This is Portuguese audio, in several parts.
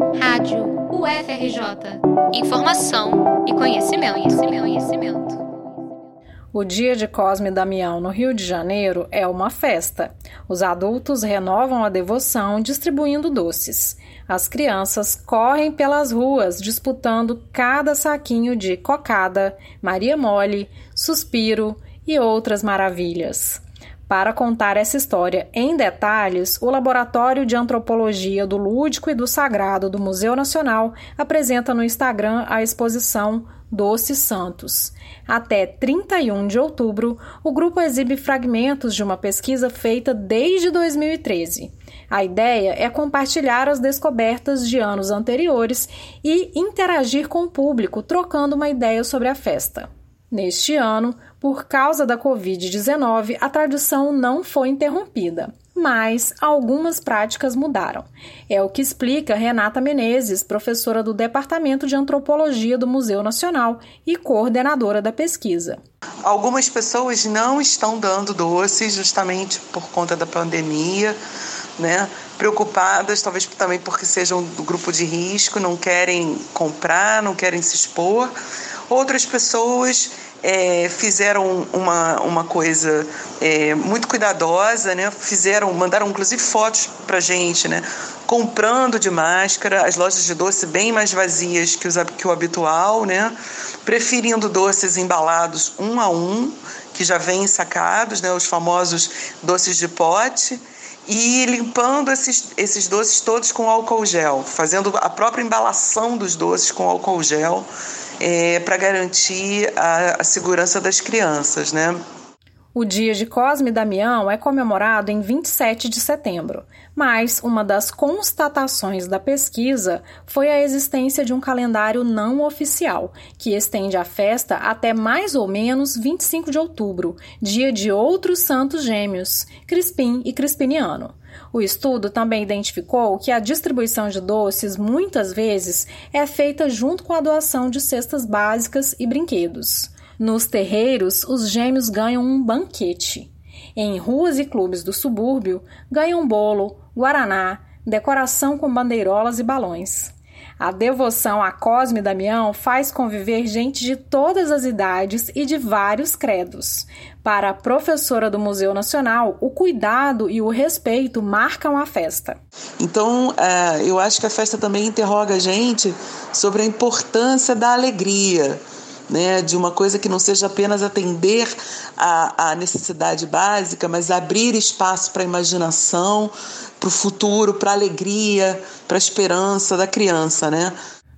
Rádio UFRJ. Informação e conhecimento, conhecimento, conhecimento. O Dia de Cosme Damião no Rio de Janeiro é uma festa. Os adultos renovam a devoção distribuindo doces. As crianças correm pelas ruas disputando cada saquinho de cocada, Maria Mole, suspiro e outras maravilhas. Para contar essa história em detalhes, o Laboratório de Antropologia do Lúdico e do Sagrado do Museu Nacional apresenta no Instagram a exposição Doces Santos. Até 31 de outubro, o grupo exibe fragmentos de uma pesquisa feita desde 2013. A ideia é compartilhar as descobertas de anos anteriores e interagir com o público, trocando uma ideia sobre a festa. Neste ano, por causa da Covid-19, a tradição não foi interrompida, mas algumas práticas mudaram. É o que explica Renata Menezes, professora do Departamento de Antropologia do Museu Nacional e coordenadora da pesquisa. Algumas pessoas não estão dando doces justamente por conta da pandemia, né? Preocupadas, talvez também porque sejam do grupo de risco, não querem comprar, não querem se expor. Outras pessoas é, fizeram uma, uma coisa é, muito cuidadosa, né? Fizeram, mandaram inclusive fotos para gente, né? Comprando de máscara, as lojas de doce bem mais vazias que, os, que o habitual, né? Preferindo doces embalados um a um, que já vêm sacados, né? Os famosos doces de pote e limpando esses, esses doces todos com álcool gel, fazendo a própria embalação dos doces com álcool gel é, para garantir a, a segurança das crianças, né? O dia de Cosme e Damião é comemorado em 27 de setembro, mas uma das constatações da pesquisa foi a existência de um calendário não oficial, que estende a festa até mais ou menos 25 de outubro, dia de outros santos gêmeos, Crispim e Crispiniano. O estudo também identificou que a distribuição de doces muitas vezes é feita junto com a doação de cestas básicas e brinquedos. Nos terreiros, os gêmeos ganham um banquete. Em ruas e clubes do subúrbio, ganham bolo, guaraná, decoração com bandeirolas e balões. A devoção a Cosme e Damião faz conviver gente de todas as idades e de vários credos. Para a professora do Museu Nacional, o cuidado e o respeito marcam a festa. Então, é, eu acho que a festa também interroga a gente sobre a importância da alegria. Né, de uma coisa que não seja apenas atender a, a necessidade básica, mas abrir espaço para a imaginação, para o futuro, para a alegria, para a esperança da criança, né?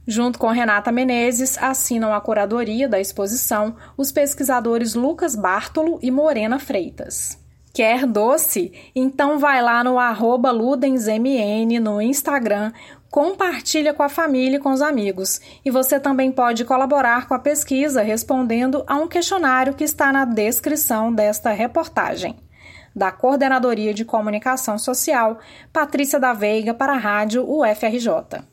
Junto com Renata Menezes, assinam a curadoria da exposição os pesquisadores Lucas Bartolo e Morena Freitas. Quer doce? Então vai lá no arroba LudensMN no Instagram, compartilha com a família e com os amigos. E você também pode colaborar com a pesquisa respondendo a um questionário que está na descrição desta reportagem da Coordenadoria de Comunicação Social, Patrícia da Veiga, para a Rádio UFRJ.